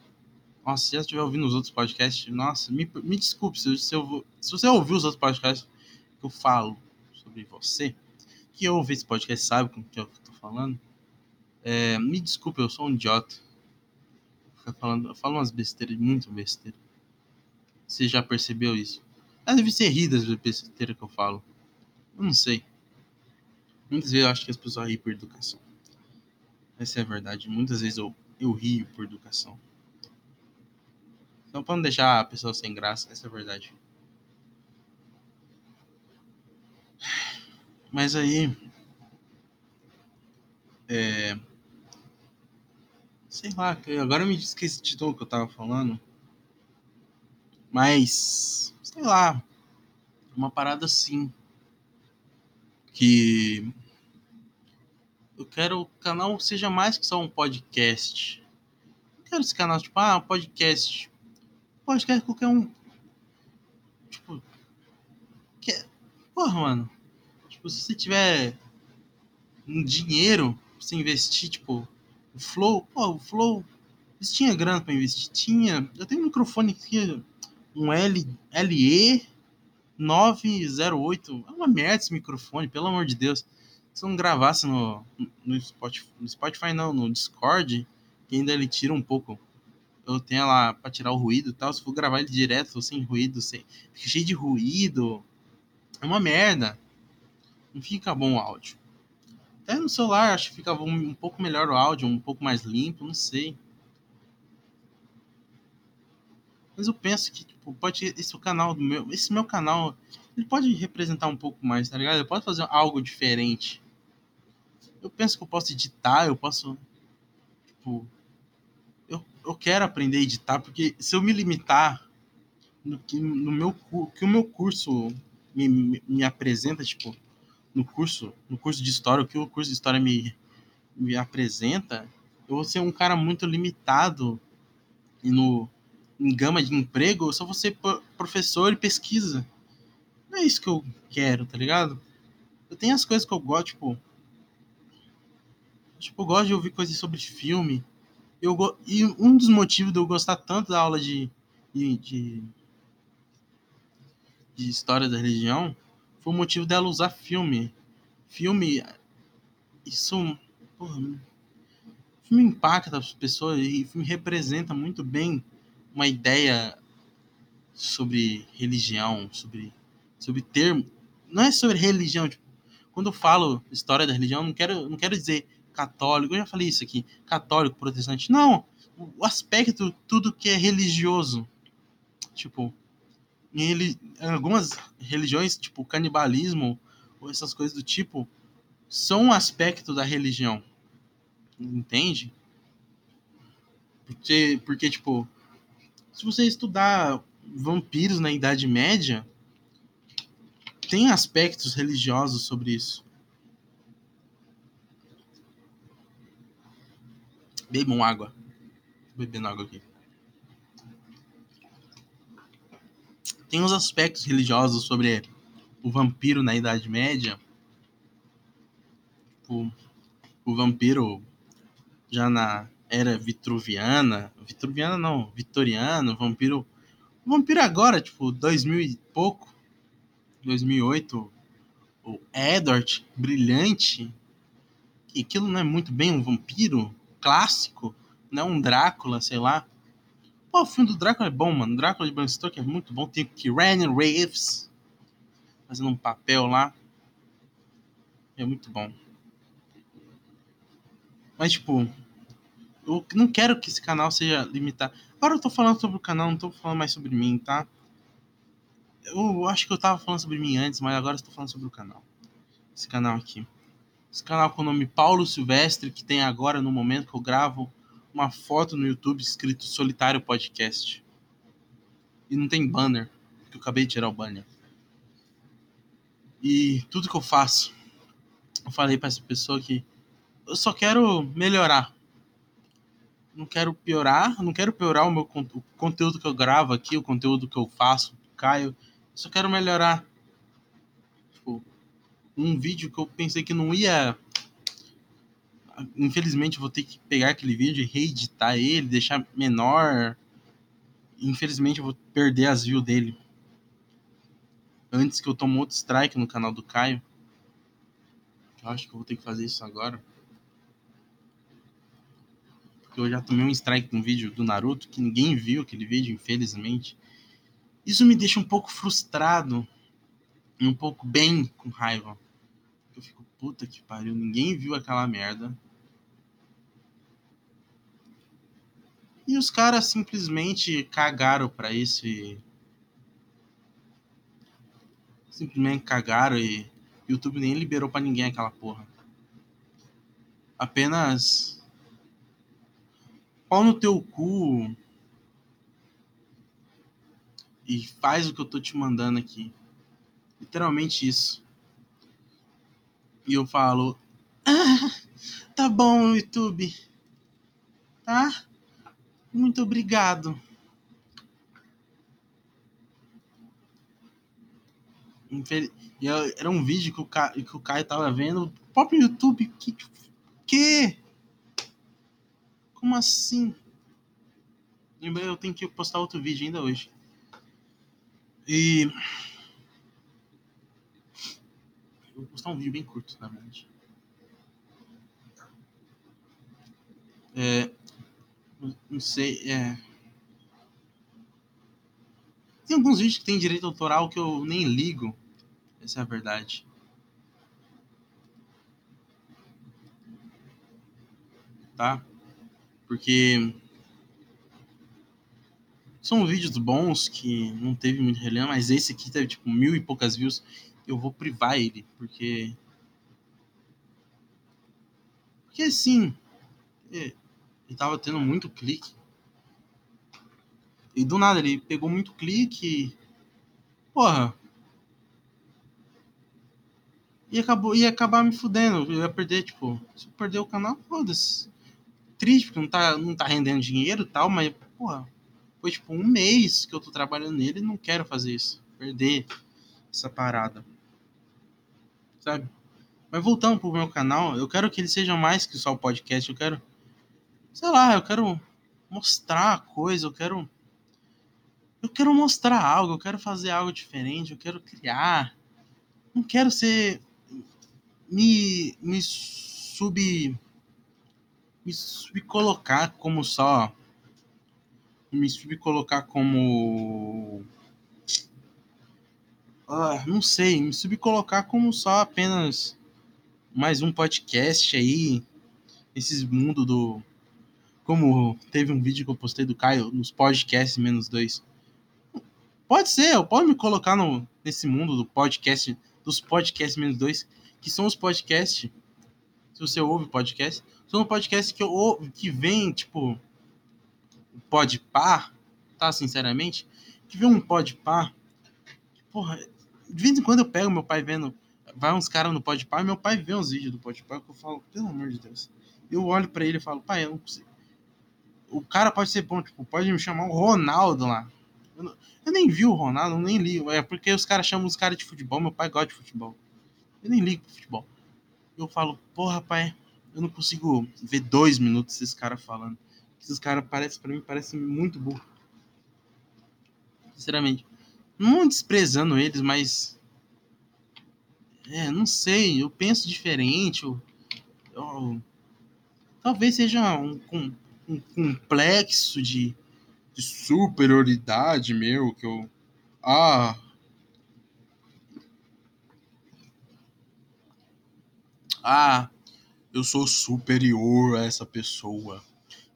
Nossa, se você estiver ouvindo os outros podcasts, nossa, me, me desculpe se, se, eu, se você ouviu os outros podcasts que eu falo sobre você, que ouve esse podcast sabe com o que eu tô falando. É, me desculpe, eu sou um idiota. falando, eu falo umas besteiras, muito besteira. Você já percebeu isso? Deve ser rir das besteiras que eu falo. Eu não sei. Muitas vezes eu acho que as pessoas riem por educação. Essa é a verdade. Muitas vezes eu, eu rio por educação. Então, para não deixar a pessoa sem graça, essa é a verdade. Mas aí. É. Sei lá, agora eu me esqueci de tudo que eu tava falando. Mas. Sei lá. Uma parada assim que eu quero o canal seja mais que só um podcast. Eu quero esse canal, tipo, ah, podcast. Podcast qualquer um. Tipo. Que... Porra, mano. Tipo, se você tiver um dinheiro pra você investir, tipo, o Flow, pô, o Flow. Você tinha grana pra investir? Tinha. Eu tenho um microfone aqui, um L, LE 908. É uma merda esse microfone, pelo amor de Deus. Se eu não gravasse no, no, Spotify, no Spotify, não, no Discord, que ainda ele tira um pouco. Eu tenho lá pra tirar o ruído e tal. Se for gravar ele direto, sem ruído, sem, fica cheio de ruído. É uma merda. Não fica bom o áudio. Até no celular acho que fica um, um pouco melhor o áudio, um pouco mais limpo, não sei. Mas eu penso que, tipo, pode esse canal do meu, esse meu canal, ele pode representar um pouco mais, tá ligado? Eu posso fazer algo diferente. Eu penso que eu posso editar, eu posso tipo eu, quero aprender a editar porque se eu me limitar no que no meu que o meu curso me, me, me apresenta, tipo, no curso, no curso de história, o que o curso de história me me apresenta, eu vou ser um cara muito limitado no em gama de emprego, eu só vou ser professor e pesquisa. Não é isso que eu quero, tá ligado? Eu tenho as coisas que eu gosto, tipo. Tipo, eu gosto de ouvir coisas sobre filme. Eu. E um dos motivos de eu gostar tanto da aula de, de, de, de história da religião foi o motivo dela usar filme. Filme. Isso. Porra, filme impacta as pessoas e filme representa muito bem uma ideia sobre religião, sobre, sobre termo. Não é sobre religião. Tipo, quando eu falo história da religião, não quero, não quero dizer católico, eu já falei isso aqui, católico, protestante. Não, o aspecto, tudo que é religioso. Tipo, em algumas religiões, tipo canibalismo, ou essas coisas do tipo, são um aspecto da religião. Entende? Porque, porque tipo, se você estudar vampiros na Idade Média, tem aspectos religiosos sobre isso. Bebam água. Bebendo água aqui. Tem uns aspectos religiosos sobre o vampiro na Idade Média. O, o vampiro já na era vitruviana. Vitruviana não, vitoriano, vampiro. Vampiro agora, tipo, 2000 e pouco. 2008. O Edward, brilhante. Aquilo não é muito bem um vampiro clássico, não um Drácula, sei lá. Pô, o filme do Drácula é bom, mano. Drácula de Bram Stoker é muito bom. Tem o Keanu Reeves fazendo um papel lá. É muito bom. Mas, tipo, eu não quero que esse canal seja limitado. Agora eu tô falando sobre o canal, não tô falando mais sobre mim, tá? Eu acho que eu tava falando sobre mim antes, mas agora estou falando sobre o canal. Esse canal aqui. Esse canal com o nome Paulo Silvestre, que tem agora, no momento que eu gravo, uma foto no YouTube escrito Solitário Podcast. E não tem banner, porque eu acabei de tirar o banner. E tudo que eu faço, eu falei para essa pessoa que eu só quero melhorar não quero piorar, não quero piorar o meu o conteúdo que eu gravo aqui, o conteúdo que eu faço, Caio. Só quero melhorar. Um vídeo que eu pensei que não ia. Infelizmente, vou ter que pegar aquele vídeo e reeditar ele, deixar menor. Infelizmente, eu vou perder as views dele. Antes que eu tome outro strike no canal do Caio. Eu acho que eu vou ter que fazer isso agora porque eu já tomei um strike num vídeo do Naruto que ninguém viu aquele vídeo, infelizmente. Isso me deixa um pouco frustrado e um pouco bem com raiva. Eu fico, puta que pariu, ninguém viu aquela merda. E os caras simplesmente cagaram para isso e. Simplesmente cagaram e YouTube nem liberou para ninguém aquela porra. Apenas pau no teu cu e faz o que eu tô te mandando aqui. Literalmente isso. E eu falo, ah, tá bom, YouTube. Tá? Muito obrigado. Era um vídeo que o, Ca... que o Caio tava vendo. O próprio YouTube. Que? que? Como assim? Eu tenho que postar outro vídeo ainda hoje. E. Vou postar um vídeo bem curto, na verdade. É. Não sei. É. Tem alguns vídeos que tem direito autoral que eu nem ligo. Essa é a verdade. Tá? Porque são vídeos bons que não teve muito relevância, mas esse aqui teve tipo mil e poucas views. Eu vou privar ele, porque. Porque assim. É, ele tava tendo muito clique. E do nada ele pegou muito clique. Porra. E acabou, ia acabar me fudendo. Eu ia perder, tipo, se eu perder o canal, foda-se triste, porque não tá, não tá rendendo dinheiro e tal, mas porra, foi tipo um mês que eu tô trabalhando nele e não quero fazer isso. Perder essa parada. Sabe? Mas voltando pro meu canal, eu quero que ele seja mais que só o podcast. Eu quero, sei lá, eu quero mostrar coisa, eu quero. Eu quero mostrar algo, eu quero fazer algo diferente, eu quero criar. Não quero ser. Me. Me sub. Me subcolocar como só. Me subcolocar como. Ah, não sei, me subcolocar como só apenas mais um podcast aí. Esses mundo do. Como teve um vídeo que eu postei do Caio nos podcasts menos dois. Pode ser, eu posso me colocar no, nesse mundo do podcast, dos podcasts menos dois, que são os podcasts. Se você ouve podcast, são podcasts que eu que vem, tipo, pode par, tá? Sinceramente, que vem um pode par. Porra, de vez em quando eu pego meu pai vendo. Vai uns caras no pode par, meu pai vê uns vídeos do pode par que eu falo, pelo amor de Deus. Eu olho para ele e falo, pai, eu não consigo. O cara pode ser bom, tipo, pode me chamar o Ronaldo lá. Eu, não, eu nem vi o Ronaldo, nem li. É porque os caras chamam os caras de futebol, meu pai gosta de futebol. Eu nem ligo pro futebol. Eu falo, porra, pai, eu não consigo ver dois minutos esses caras falando. Esses caras parecem, pra mim, parecem muito burro. Sinceramente. Não desprezando eles, mas. É, não sei, eu penso diferente. Eu, eu, talvez seja um, um, um complexo de, de superioridade meu, que eu. Ah. Ah, eu sou superior a essa pessoa.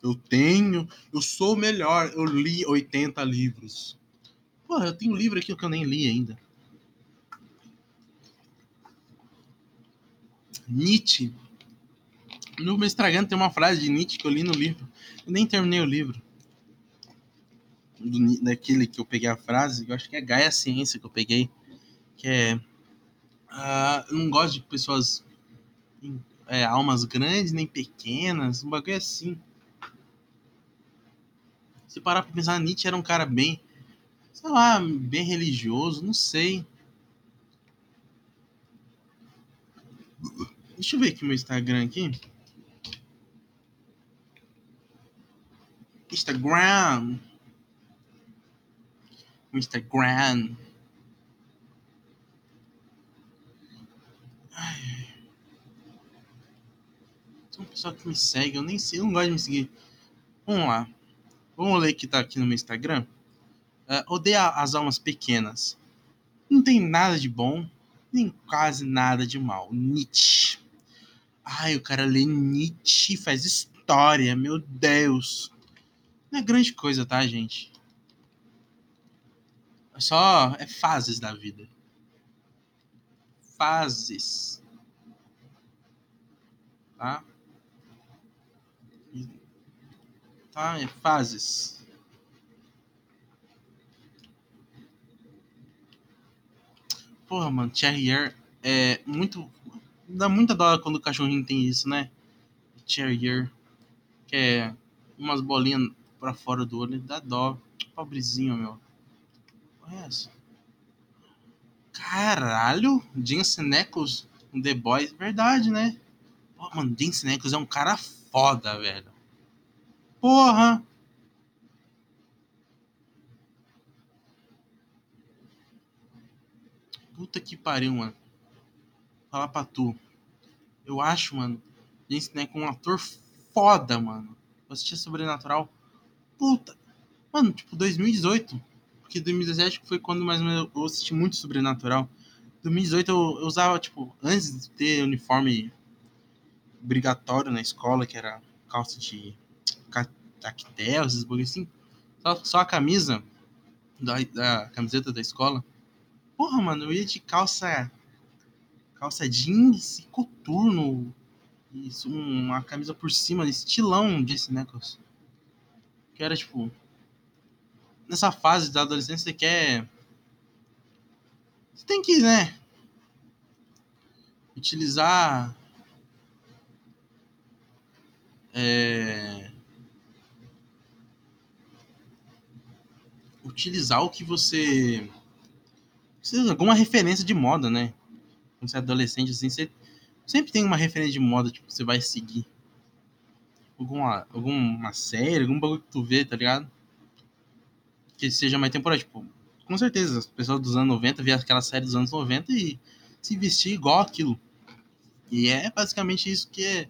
Eu tenho, eu sou melhor. Eu li 80 livros. Porra, eu tenho um livro aqui que eu nem li ainda. Nietzsche. No meu Instagram tem uma frase de Nietzsche que eu li no livro. Eu nem terminei o livro. Do, daquele que eu peguei a frase, eu acho que é Gaia Ciência que eu peguei. Que é. Uh, eu não gosto de pessoas. É, almas grandes nem pequenas. Um bagulho assim. Se parar pra pensar, Nietzsche era um cara bem, sei lá, bem religioso, não sei. Deixa eu ver aqui meu Instagram aqui. Instagram. Instagram. Ai. Tem um pessoal que me segue, eu nem sei, eu não gosto de me seguir. Vamos lá. Vamos ler que tá aqui no meu Instagram. Uh, odeia as almas pequenas. Não tem nada de bom, nem quase nada de mal. Nietzsche. Ai, o cara lê Nietzsche faz história, meu Deus. Não é grande coisa, tá, gente? É só. É fases da vida. Fases. Tá? tá? É fases. Porra, mano, Terrier é muito. Dá muita dó quando o cachorrinho tem isso, né? Terrier. Que é umas bolinhas pra fora do olho. Dá dó. Pobrezinho, meu. Olha essa. Caralho! Jensen Ackles, um The Boys. Verdade, né? Pô, mano, Jensen Ackles é um cara foda, velho. Porra! Puta que pariu, mano. Falar pra tu. Eu acho, mano, James com um ator foda, mano. Eu assisti Sobrenatural. Puta. Mano, tipo, 2018. Porque 2017 foi quando mais ou menos eu assisti muito Sobrenatural. 2018 eu, eu usava, tipo, antes de ter uniforme obrigatório na escola, que era calça de tactel, esses bagulho assim. Só, só a camisa da, da camiseta da escola. Porra, mano, eu ia de calça calça jeans e coturno. Isso, uma camisa por cima, estilão desse negócio. Que era tipo. Nessa fase da adolescência você quer. Você tem que, né? Utilizar. É, utilizar o que você. Precisa alguma referência de moda, né? Quando você é adolescente, assim, você sempre tem uma referência de moda, tipo, que você vai seguir. Alguma, alguma série, algum bagulho que tu vê, tá ligado? Que seja mais temporário, tipo, com certeza, as pessoas dos anos 90 via aquela série dos anos 90 e se vestir igual aquilo. E é basicamente isso que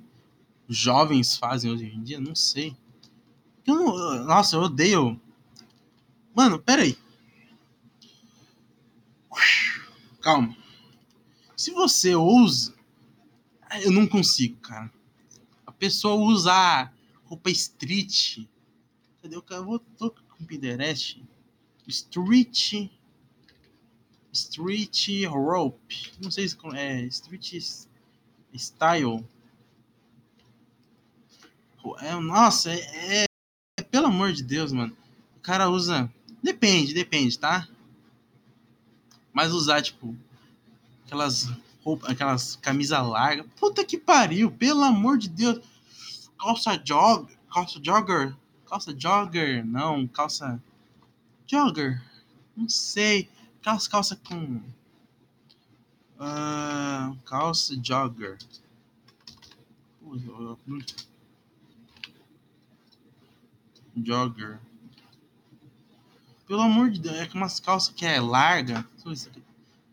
jovens fazem hoje em dia, não sei. Eu nossa, eu odeio. Mano, pera aí. Calma. Se você usa. Eu não consigo, cara. A pessoa usa roupa street. Cadê o cara? Eu tô com Pinterest. Street. Street rope. Não sei se é street style. É, nossa, é, é, Pelo amor de Deus, mano. O cara usa. Depende, depende, tá? Mas usar, tipo, aquelas roupas, aquelas camisas largas. Puta que pariu, pelo amor de Deus. Calça jog, calça jogger, calça jogger, não, calça jogger, não sei. Calça, calça com. Uh, calça jogger. Jogger. Pelo amor de Deus, é com umas calças que é larga.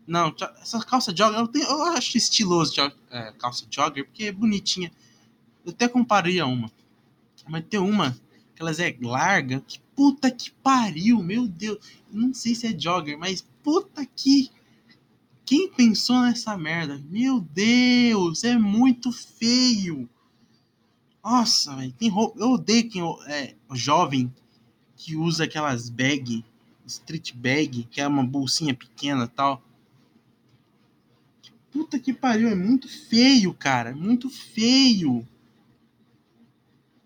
Não, essa calça jogger, eu, tenho, eu acho estiloso é, calça jogger, porque é bonitinha. Eu até compraria uma. Mas tem uma que elas é larga, que puta que pariu, meu Deus. Não sei se é jogger, mas puta que. Quem pensou nessa merda? Meu Deus, é muito feio. Nossa, velho, tem roupa. Eu odeio quem é jovem que usa aquelas bag, street bag, que é uma bolsinha pequena tal. Puta que pariu, é muito feio, cara. Muito feio.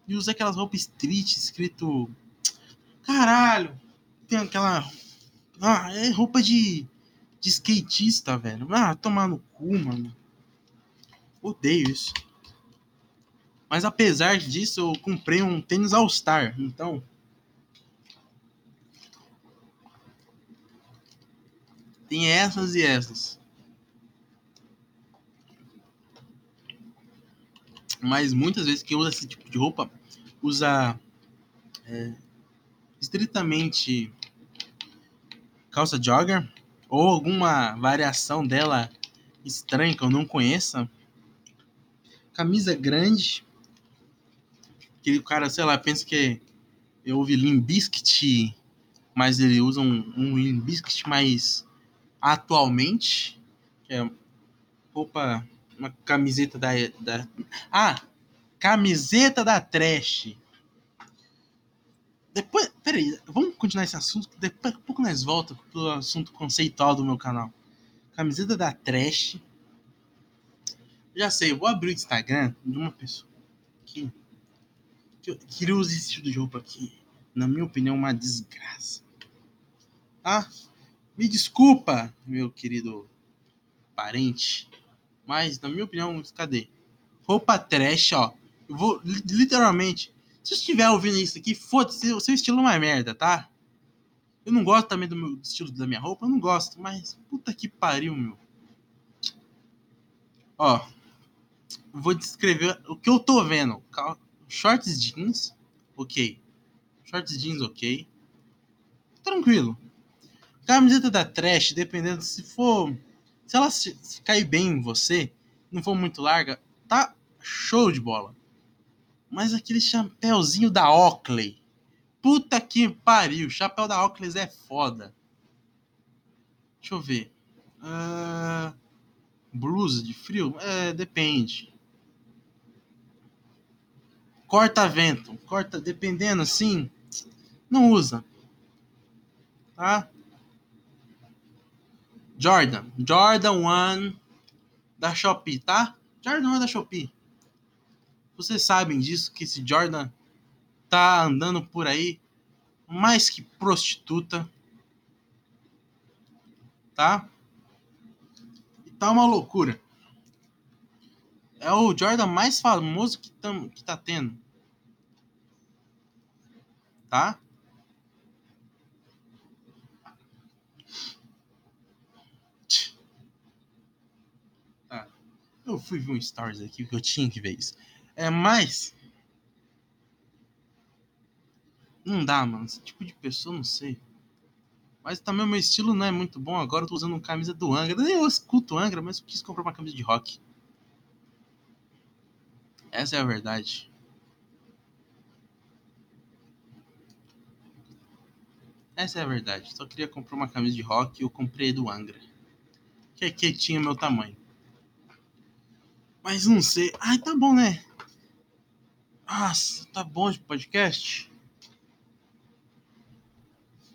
E usa aquelas roupas street escrito. Caralho! Tem aquela. Ah, é roupa de. de skatista, velho. Ah, tomar no cu, mano. Odeio isso. Mas apesar disso, eu comprei um tênis All Star. Então. Tem essas e essas. mas muitas vezes quem usa esse tipo de roupa usa é, estritamente calça jogger ou alguma variação dela estranha que eu não conheça. Camisa grande, que o cara, sei lá, pensa que eu ouvi Limbiskit, mas ele usa um, um Limbiskit mais atualmente, que é roupa uma camiseta da, da. Ah! Camiseta da Trash. Depois. Peraí, vamos continuar esse assunto. Depois a pouco nós voltamos pro assunto conceitual do meu canal. Camiseta da Trash. Já sei, vou abrir o Instagram de uma pessoa que, que, que usa esse tipo de roupa aqui. Na minha opinião, uma desgraça. Ah, me desculpa, meu querido parente. Mas, na minha opinião, cadê? Roupa trash, ó. Eu vou, literalmente, se você estiver ouvindo isso aqui, foda-se, o seu estilo é uma merda, tá? Eu não gosto também do meu do estilo da minha roupa, eu não gosto, mas puta que pariu, meu. Ó, vou descrever o que eu tô vendo. Shorts jeans, ok. Shorts jeans, ok. Tranquilo. Camiseta da trash, dependendo se for se ela se, se cair bem em você, não for muito larga, tá show de bola. Mas aquele chapéuzinho da Oakley. Puta que pariu. Chapéu da Oakley é foda. Deixa eu ver. Uh, blusa de frio? É, depende. Corta-vento. Corta, dependendo assim. Não usa. Tá? Jordan. Jordan 1 da Shopee, tá? Jordan 1 da Shopee. Vocês sabem disso, que esse Jordan tá andando por aí mais que prostituta. Tá? E tá uma loucura. É o Jordan mais famoso que, tam, que tá tendo. Tá? Eu fui ver um stories aqui, porque eu tinha que ver isso. É, mas. Não dá, mano. Esse tipo de pessoa, não sei. Mas também o meu estilo não é muito bom. Agora eu tô usando uma camisa do Angra. Nem eu escuto Angra, mas eu quis comprar uma camisa de rock. Essa é a verdade. Essa é a verdade. Só queria comprar uma camisa de rock e eu comprei do Angra. Que aqui tinha meu tamanho. Mas não sei. Ai, tá bom, né? Nossa, tá bom de podcast?